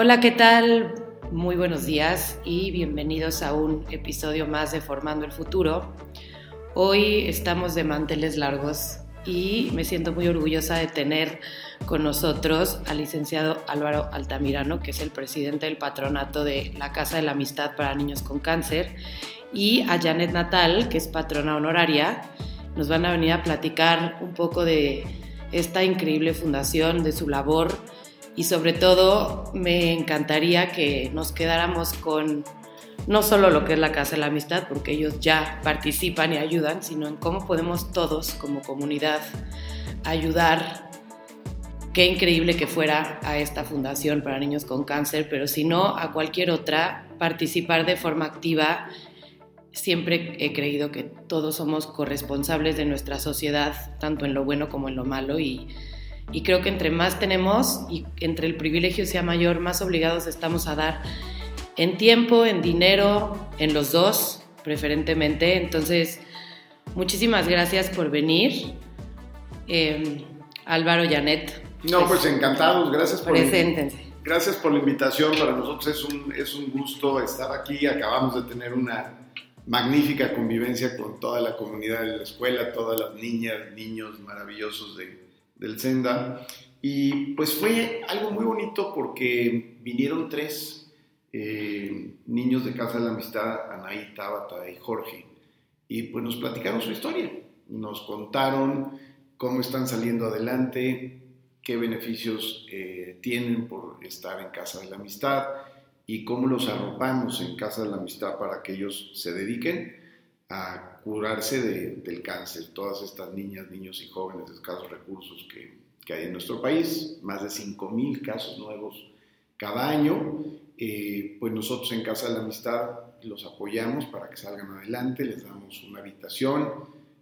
Hola, ¿qué tal? Muy buenos días y bienvenidos a un episodio más de Formando el Futuro. Hoy estamos de manteles largos y me siento muy orgullosa de tener con nosotros al licenciado Álvaro Altamirano, que es el presidente del patronato de la Casa de la Amistad para Niños con Cáncer, y a Janet Natal, que es patrona honoraria. Nos van a venir a platicar un poco de esta increíble fundación, de su labor y sobre todo me encantaría que nos quedáramos con no solo lo que es la Casa de la Amistad, porque ellos ya participan y ayudan, sino en cómo podemos todos como comunidad ayudar. Qué increíble que fuera a esta fundación para niños con cáncer, pero si no, a cualquier otra, participar de forma activa. Siempre he creído que todos somos corresponsables de nuestra sociedad, tanto en lo bueno como en lo malo, y y creo que entre más tenemos y entre el privilegio sea mayor, más obligados estamos a dar en tiempo, en dinero, en los dos, preferentemente. Entonces, muchísimas gracias por venir. Eh, Álvaro Janet. No, pues, encantados, gracias por, preséntense. gracias por la invitación. Para nosotros es un, es un gusto estar aquí. Acabamos de tener una magnífica convivencia con toda la comunidad de la escuela, todas las niñas, niños maravillosos de, del Senda. Y pues fue algo muy bonito porque vinieron tres eh, niños de Casa de la Amistad, Anaí, Tabata y Jorge, y pues nos platicaron su historia. Nos contaron cómo están saliendo adelante, qué beneficios eh, tienen por estar en Casa de la Amistad y cómo los arropamos en Casa de la Amistad para que ellos se dediquen a curarse del cáncer. Todas estas niñas, niños y jóvenes de escasos recursos que, que hay en nuestro país, más de 5.000 casos nuevos cada año, eh, pues nosotros en Casa de la Amistad los apoyamos para que salgan adelante, les damos una habitación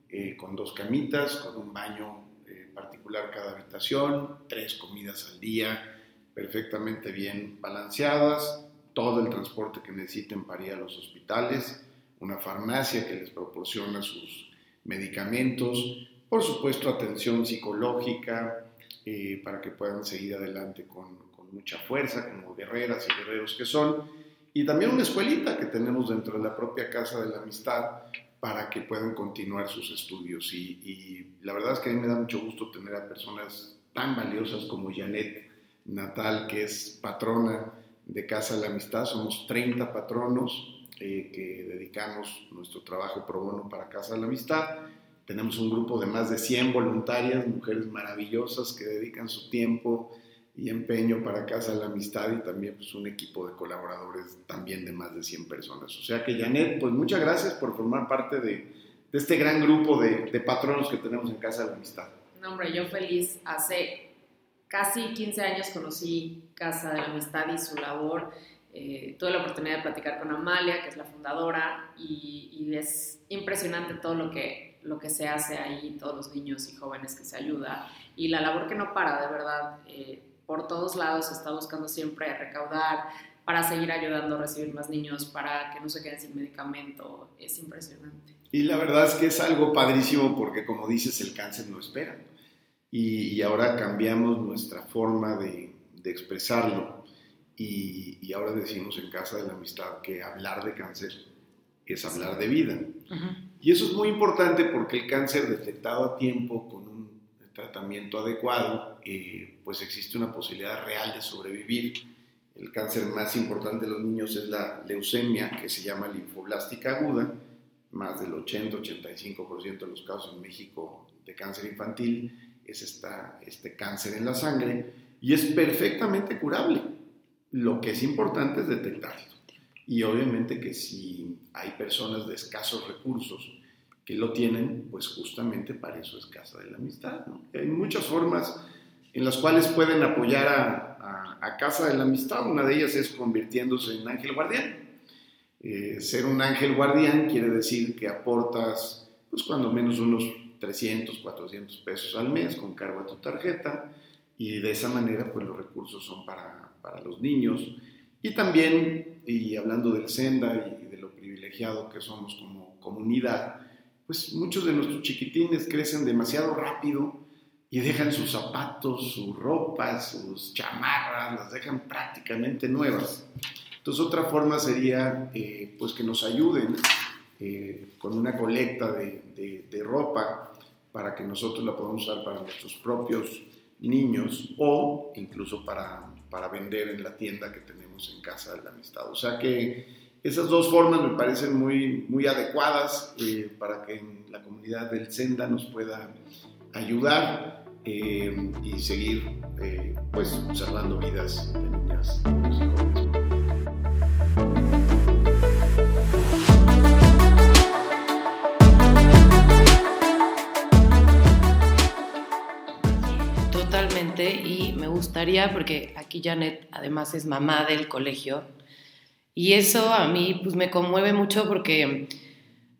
eh, con dos camitas, con un baño eh, particular cada habitación, tres comidas al día perfectamente bien balanceadas, todo el transporte que necesiten para ir a los hospitales, una farmacia que les proporciona sus medicamentos, por supuesto atención psicológica eh, para que puedan seguir adelante con, mucha fuerza, como guerreras y guerreros que son, y también una escuelita que tenemos dentro de la propia Casa de la Amistad para que puedan continuar sus estudios. Y, y la verdad es que a mí me da mucho gusto tener a personas tan valiosas como Janet Natal, que es patrona de Casa de la Amistad, somos 30 patronos, eh, que dedicamos nuestro trabajo pro bono para Casa de la Amistad. Tenemos un grupo de más de 100 voluntarias, mujeres maravillosas que dedican su tiempo y empeño para Casa de la Amistad y también pues, un equipo de colaboradores también de más de 100 personas. O sea que Janet, pues muchas gracias por formar parte de, este gran grupo de, de, patronos que tenemos en Casa de la Amistad. No, hombre, yo feliz. Hace casi 15 años conocí Casa de la Amistad y su labor eh, tuve la oportunidad de platicar con Amalia, que es la fundadora, y, es impresionante todo lo que, lo que se hace ahí, todos los niños y jóvenes que se ayuda, y la labor que no para, de verdad, eh, por todos lados se está buscando siempre recaudar para seguir ayudando a recibir más niños, para que no se queden sin medicamento, es impresionante. Y la verdad es que es algo padrísimo porque, como dices, el cáncer no espera. Y, y ahora cambiamos nuestra forma de, de expresarlo y, ahora decimos en Casa de la Amistad que hablar de cáncer es hablar de vida. Y eso es muy importante porque el cáncer detectado a tiempo con un tratamiento adecuado, eh, pues existe una posibilidad real de sobrevivir. El cáncer más importante de los niños es la leucemia, que se llama linfoblástica aguda. Más del 80-85% de los casos en México de cáncer infantil es esta, este cáncer en la sangre y es perfectamente curable. Lo que es importante es detectarlo. Y obviamente que si hay personas de escasos recursos que lo tienen, pues justamente para eso es Casa de la Amistad. Hay muchas formas en las cuales pueden apoyar a, a, Casa de la Amistad. Una de ellas es convirtiéndose en ángel guardián. Eh, ser un ángel guardián quiere decir que aportas, pues cuando menos unos 300, 400 pesos al mes con cargo a tu tarjeta y de esa manera pues los recursos son para para los niños. Y también, y hablando del Senda y de lo privilegiado que somos como comunidad, pues muchos de nuestros chiquitines crecen demasiado rápido y dejan sus zapatos, sus ropas, sus chamarras, las dejan prácticamente nuevas. Entonces otra forma sería eh, pues que nos ayuden eh, con una colecta de, de, ropa para que nosotros la podamos usar para nuestros propios niños o incluso para, para vender en la tienda que tenemos en Casa de la Amistad. O sea que esas dos formas me parecen muy, muy adecuadas eh, para que la comunidad del Senda nos pueda ayudar eh, y seguir eh, pues salvando vidas de niñas Totalmente, y gustaría, porque aquí Janet además es mamá del colegio, y eso a mí pues me conmueve mucho porque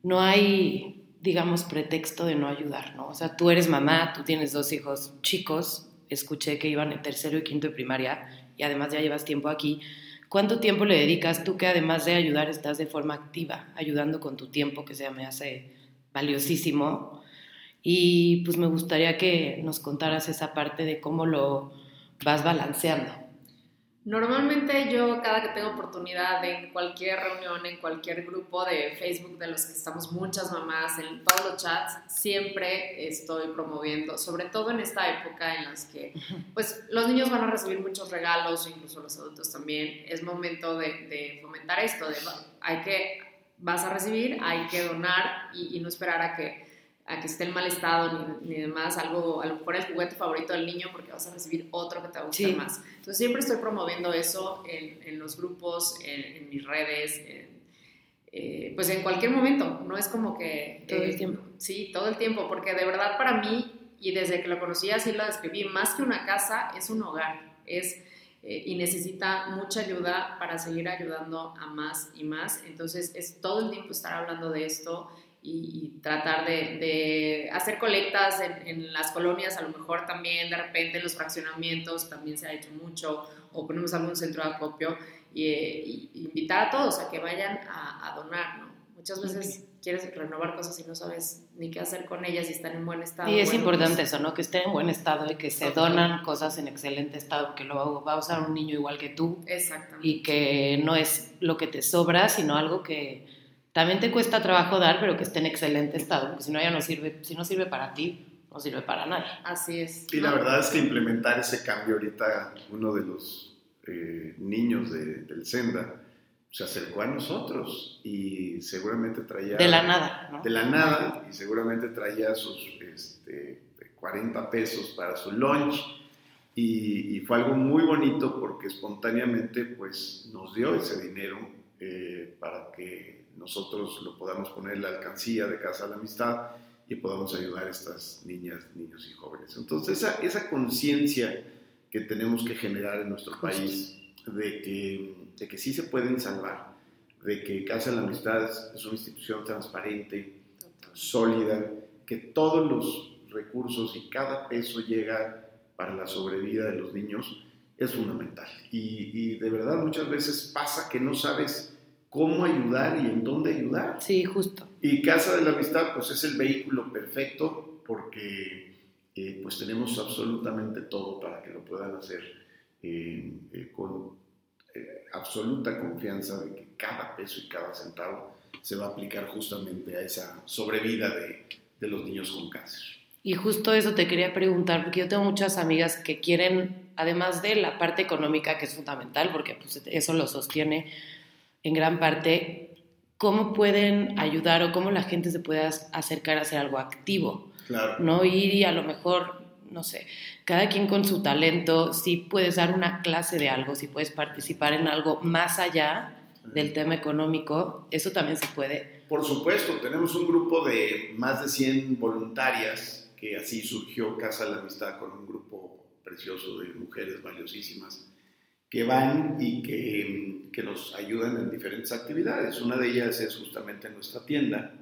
no hay digamos, pretexto de no ayudar, ¿no? O sea, tú eres mamá, tú tienes dos hijos chicos, escuché que iban en tercero y quinto de primaria y además ya llevas tiempo aquí. ¿Cuánto tiempo le dedicas tú que además de ayudar estás de forma activa, ayudando con tu tiempo, que se me hace valiosísimo? Y pues me gustaría que nos contaras esa parte de cómo lo vas balanceando. Normalmente yo cada que tengo oportunidad en cualquier reunión, en cualquier grupo de Facebook de los que estamos muchas mamás, en todos los chats, siempre estoy promoviendo, sobre todo en esta época en las que pues los niños van a recibir muchos regalos, incluso los adultos también, es momento de, fomentar esto, de hay que, vas a recibir, hay que donar y no esperar a que a que esté en mal estado ni, ni, demás, algo, a lo mejor el juguete favorito del niño porque vas a recibir otro que te va a gustar más. Entonces siempre estoy promoviendo eso en, en los grupos, en, mis redes, eh, pues en cualquier momento, no es como que... Todo el eh, tiempo. Sí, todo el tiempo, porque de verdad para mí, y desde que lo conocí así lo describí, más que una casa es un hogar, es... Eh, y necesita mucha ayuda para seguir ayudando a más y más. Entonces es todo el tiempo estar hablando de esto, y, tratar de, hacer colectas en, las colonias, a lo mejor también de repente en los fraccionamientos también se ha hecho mucho, o ponemos algún centro de acopio, y, invitar a todos a que vayan a, donar, ¿no? Muchas veces quieres renovar cosas y no sabes ni qué hacer con ellas y están en buen estado. Y es importante eso, ¿no? Que estén en buen estado y que se donan cosas en excelente estado, que lo va a usar un niño igual que tú. Exactamente. Y que no es lo que te sobra, sino algo que también te cuesta trabajo dar, pero que esté en excelente estado, porque si no ya no sirve, si no sirve para ti, no sirve para nadie. Así es. Y la verdad es que implementar ese cambio ahorita, uno de los eh, niños del Senda se acercó a nosotros y seguramente traía... De la nada, ¿no? De la nada, y seguramente traía sus este, 40 pesos para su lunch. Y, y, fue algo muy bonito porque espontáneamente pues nos dio ese dinero eh, para que nosotros lo podamos poner en la alcancía de Casa de la Amistad y podamos ayudar a estas niñas, niños y jóvenes. Entonces, esa, esa conciencia que tenemos que generar en nuestro país de que, de que sí se pueden salvar, de que Casa de la Amistad es una institución transparente, sólida, que todos los recursos y cada peso llega para la sobrevida de los niños, es fundamental. Y, y de verdad muchas veces pasa que no sabes cómo ayudar y en dónde ayudar. Sí, justo. Y Casa de la Amistad, pues es el vehículo perfecto porque eh, pues tenemos absolutamente todo para que lo puedan hacer eh, eh, con absoluta confianza de que cada peso y cada centavo se va a aplicar justamente a esa sobrevida de, de los niños con cáncer. Y justo eso te quería preguntar, porque yo tengo muchas amigas que quieren, además de la parte económica, que es fundamental, porque pues, eso lo sostiene en gran parte cómo pueden ayudar o cómo la gente se puede acercar a hacer algo activo. Claro. No ir y a lo mejor, no sé, cada quien con su talento, si puedes dar una clase de algo, si puedes participar en algo más allá del tema económico, eso también se puede. Por supuesto, tenemos un grupo de más de 100 voluntarias que así surgió Casa de la Amistad con un grupo precioso de mujeres valiosísimas que van y que, que, nos ayudan en diferentes actividades. Una de ellas es justamente nuestra tienda.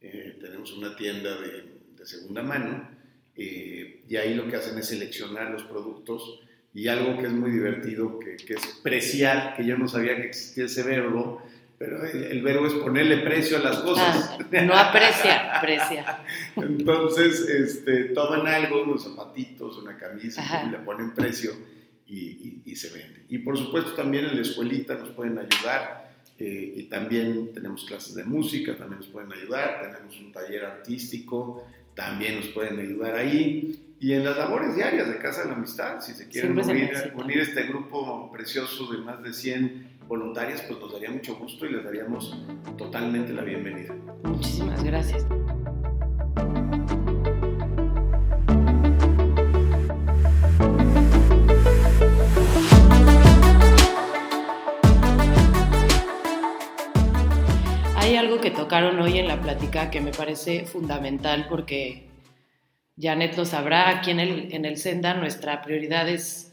Eh, tenemos una tienda de, de segunda mano eh, y ahí lo que hacen es seleccionar los productos y algo que es muy divertido, que, que, es preciar, que yo no sabía que existía ese verbo, pero el, verbo es ponerle precio a las cosas. Ah, no aprecia, aprecia. Entonces, este, toman algo, unos zapatitos, una camisa, y le ponen precio y, y, se vende. Y por supuesto también en la escuelita nos pueden ayudar. Eh, y también tenemos clases de música, también nos pueden ayudar, tenemos un taller artístico, también nos pueden ayudar ahí. Y en las labores diarias de Casa de la Amistad, si se quieren unir, unir, este grupo precioso de más de 100 voluntarias, pues nos daría mucho gusto y les daríamos totalmente la bienvenida. Muchísimas gracias. Tocaron hoy en la plática que me parece fundamental porque Janet lo sabrá, aquí en el, en el Senda nuestra prioridad es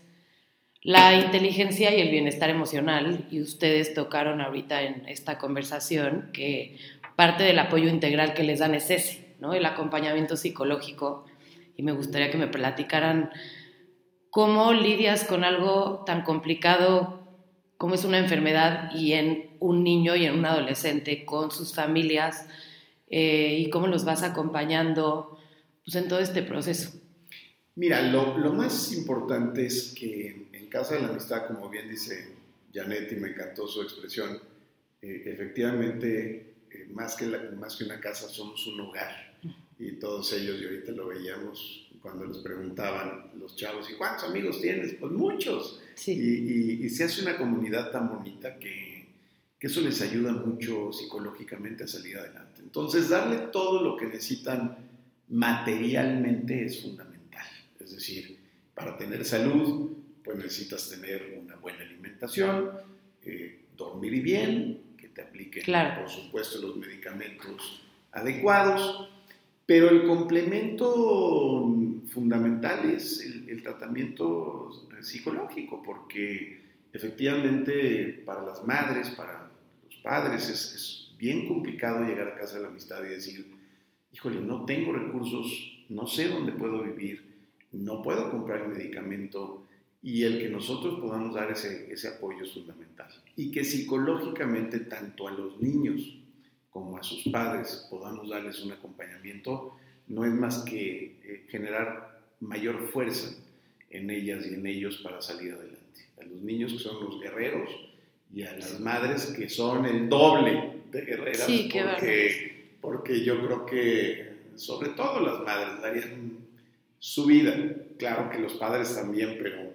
la inteligencia y el bienestar emocional y ustedes tocaron ahorita en esta conversación que parte del apoyo integral que les dan es ese, ¿no? el acompañamiento psicológico y me gustaría que me platicaran cómo lidias con algo tan complicado como es una enfermedad y en un niño y en un adolescente con sus familias eh, y cómo los vas acompañando pues, en todo este proceso? Mira, lo, lo, más importante es que en Casa de la Amistad, como bien dice Janet, y me encantó su expresión, eh, efectivamente, eh, más, que la, más que una casa, somos un hogar. Y todos ellos, y ahorita lo veíamos cuando les preguntaban los chavos, ¿y cuántos amigos tienes? Pues muchos. Sí. Y, y, se hace una comunidad tan bonita que, que eso les ayuda mucho psicológicamente a salir adelante. Entonces, darle todo lo que necesitan materialmente es fundamental. Es decir, para tener salud, pues necesitas tener una buena alimentación, eh, dormir bien, que te apliquen, por supuesto, los medicamentos adecuados, pero el complemento fundamental es el, tratamiento psicológico, porque efectivamente para las madres, para padres, es, es bien complicado llegar a casa de la amistad y decir, híjole, no tengo recursos, no sé dónde puedo vivir, no puedo comprar medicamento y el que nosotros podamos dar ese, ese apoyo es fundamental. Y que psicológicamente tanto a los niños como a sus padres podamos darles un acompañamiento, no es más que eh, generar mayor fuerza en ellas y en ellos para salir adelante. A los niños que son los guerreros y a las madres que son el doble de guerreras sí, porque porque yo creo que sobre todo las madres darían su vida, claro que los padres también, pero,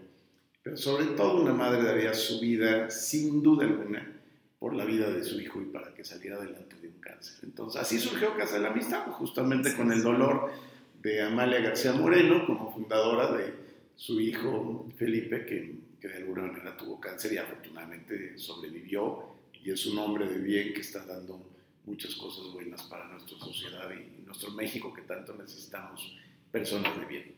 pero sobre todo una madre daría su vida sin duda alguna por la vida de su hijo y para que saliera adelante de un cáncer. Entonces así surgió Casa de la Amistad, justamente con el dolor de Amalia García Moreno como fundadora de su hijo Felipe, que, que de alguna manera tuvo cáncer y afortunadamente sobrevivió y es un hombre de bien que está dando muchas cosas buenas para nuestra sociedad y nuestro México que tanto necesitamos personas de bien.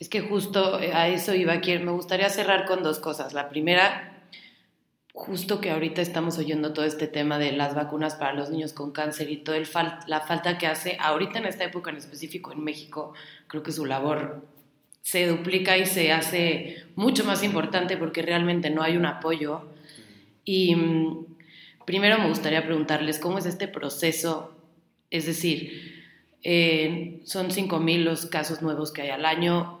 Es que justo eh, a eso iba aquí. Me gustaría cerrar con dos cosas. La primera, justo que ahorita estamos oyendo todo este tema de las vacunas para los niños con cáncer y toda la falta que hace ahorita en esta época en específico en México, creo que su labor se duplica y se hace mucho más importante porque realmente no hay un apoyo. Y mm, Primero me gustaría preguntarles cómo es este proceso, es decir, eh, son 5.000 los casos nuevos que hay al año,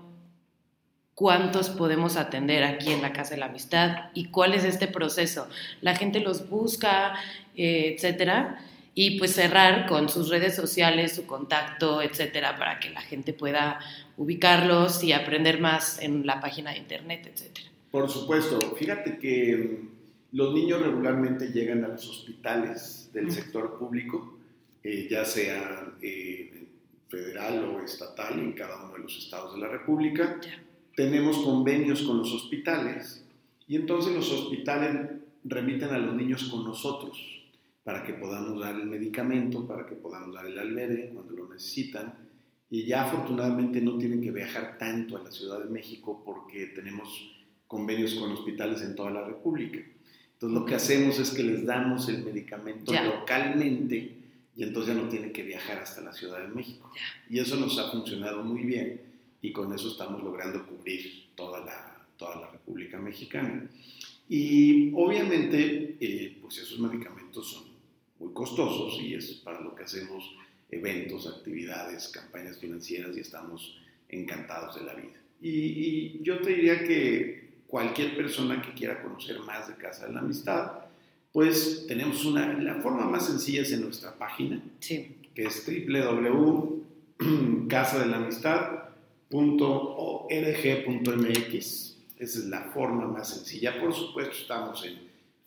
cuántos podemos atender aquí en la Casa de la Amistad y cuál es este proceso. La gente los busca, eh, etcétera, y pues cerrar con sus redes sociales, su contacto, etcétera, para que la gente pueda ubicarlos y aprender más en la página de internet, etcétera. Por supuesto, fíjate que los niños regularmente llegan a los hospitales del sector público, eh, ya sea eh, federal o estatal en cada uno de los estados de la República. Tenemos convenios con los hospitales y entonces los hospitales remiten a los niños con nosotros para que podamos dar el medicamento, para que podamos dar el albergue cuando lo necesitan. Y ya afortunadamente no tienen que viajar tanto a la Ciudad de México porque tenemos convenios con hospitales en toda la República. Entonces lo que hacemos es que les damos el medicamento localmente y entonces ya no tienen que viajar hasta la Ciudad de México. Y eso nos ha funcionado muy bien y con eso estamos logrando cubrir toda la, toda la República Mexicana. Y obviamente, eh, pues esos medicamentos son muy costosos y es para lo que hacemos eventos, actividades, campañas financieras y estamos encantados de la vida. Y, yo te diría que cualquier persona que quiera conocer más de Casa de la Amistad, pues tenemos una, la forma más sencilla es en nuestra página, sí. que es www.casadelamistad.org.mx. Esa es la forma más sencilla. Por supuesto, estamos en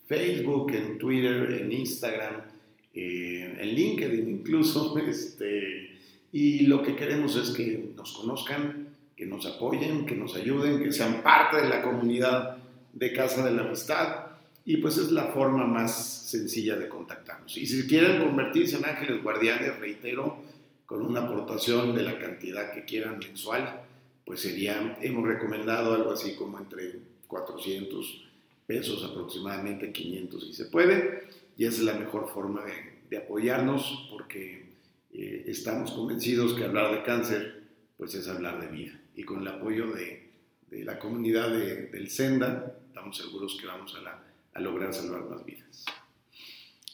Facebook, en Twitter, en Instagram, eh, en LinkedIn incluso. Este, y lo que queremos es que nos conozcan, que nos apoyen, que nos ayuden, que sean parte de la comunidad de Casa de la Amistad. Y pues es la forma más sencilla de contactarnos. Y si quieren convertirse en ángeles guardianes, reitero, con una aportación de la cantidad que quieran mensual, pues sería, hemos recomendado algo así como entre 400 pesos aproximadamente, 500 si se puede, y esa es la mejor forma de, de apoyarnos porque eh, estamos convencidos que hablar de cáncer pues es hablar de vida. Y con el apoyo de, de la comunidad de, del Senda, estamos seguros que vamos a, a lograr salvar más vidas.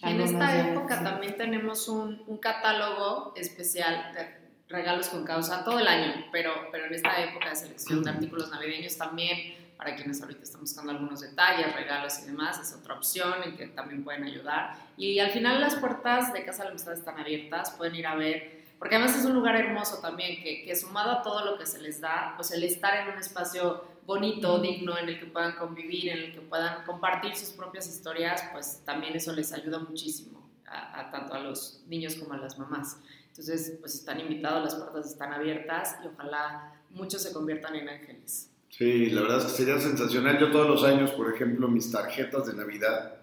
En esta época también tenemos un, un, catálogo especial de regalos con causa todo el año, pero, pero en esta época de selección de artículos navideños también, para quienes ahorita están buscando algunos detalles, regalos y demás, es otra opción en que también pueden ayudar. Y al final las puertas de Casa de la Amistad están abiertas, pueden ir a ver porque además es un lugar hermoso también, que, que, sumado a todo lo que se les da, pues el estar en un espacio bonito, digno, en el que puedan convivir, en el que puedan compartir sus propias historias, pues también eso les ayuda muchísimo, a, tanto a los niños como a las mamás. Entonces, pues están invitados, las puertas están abiertas y ojalá muchos se conviertan en ángeles. Sí, la verdad es que sería sensacional. Yo todos los años, por ejemplo, mis tarjetas de Navidad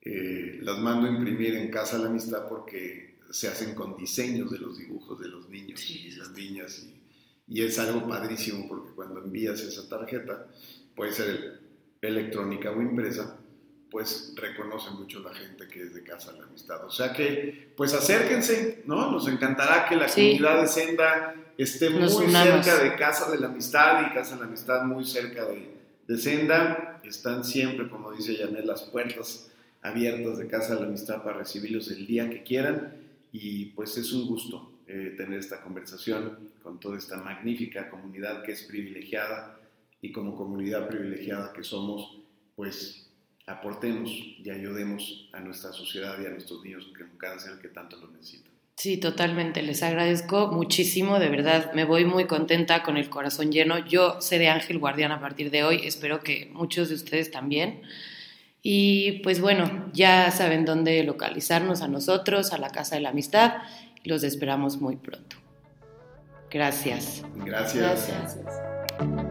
eh, las mando a imprimir en Casa la Amistad porque se hacen con diseños de los dibujos de los niños y las niñas. Y, es algo padrísimo porque cuando envías esa tarjeta, puede ser electrónica o impresa, pues reconoce mucho la gente que es de Casa de la Amistad. O sea que, pues acérquense, ¿no? Nos encantará que la comunidad de Senda esté muy cerca de Casa de la Amistad y Casa de la Amistad muy cerca de, de Senda. Están siempre, como dice Janet, las puertas abiertas de Casa de la Amistad para recibirlos el día que quieran y pues es un gusto eh, tener esta conversación con toda esta magnífica comunidad que es privilegiada y como comunidad privilegiada que somos, pues aportemos y ayudemos a nuestra sociedad y a nuestros niños con cáncer que tanto lo necesitan. Sí, totalmente. Les agradezco muchísimo, de verdad. Me voy muy contenta con el corazón lleno. Yo seré Ángel Guardián a partir de hoy. Espero que muchos de ustedes también. Y pues bueno, ya saben dónde localizarnos a nosotros, a la Casa de la Amistad. Los esperamos muy pronto. Gracias. Gracias. Gracias.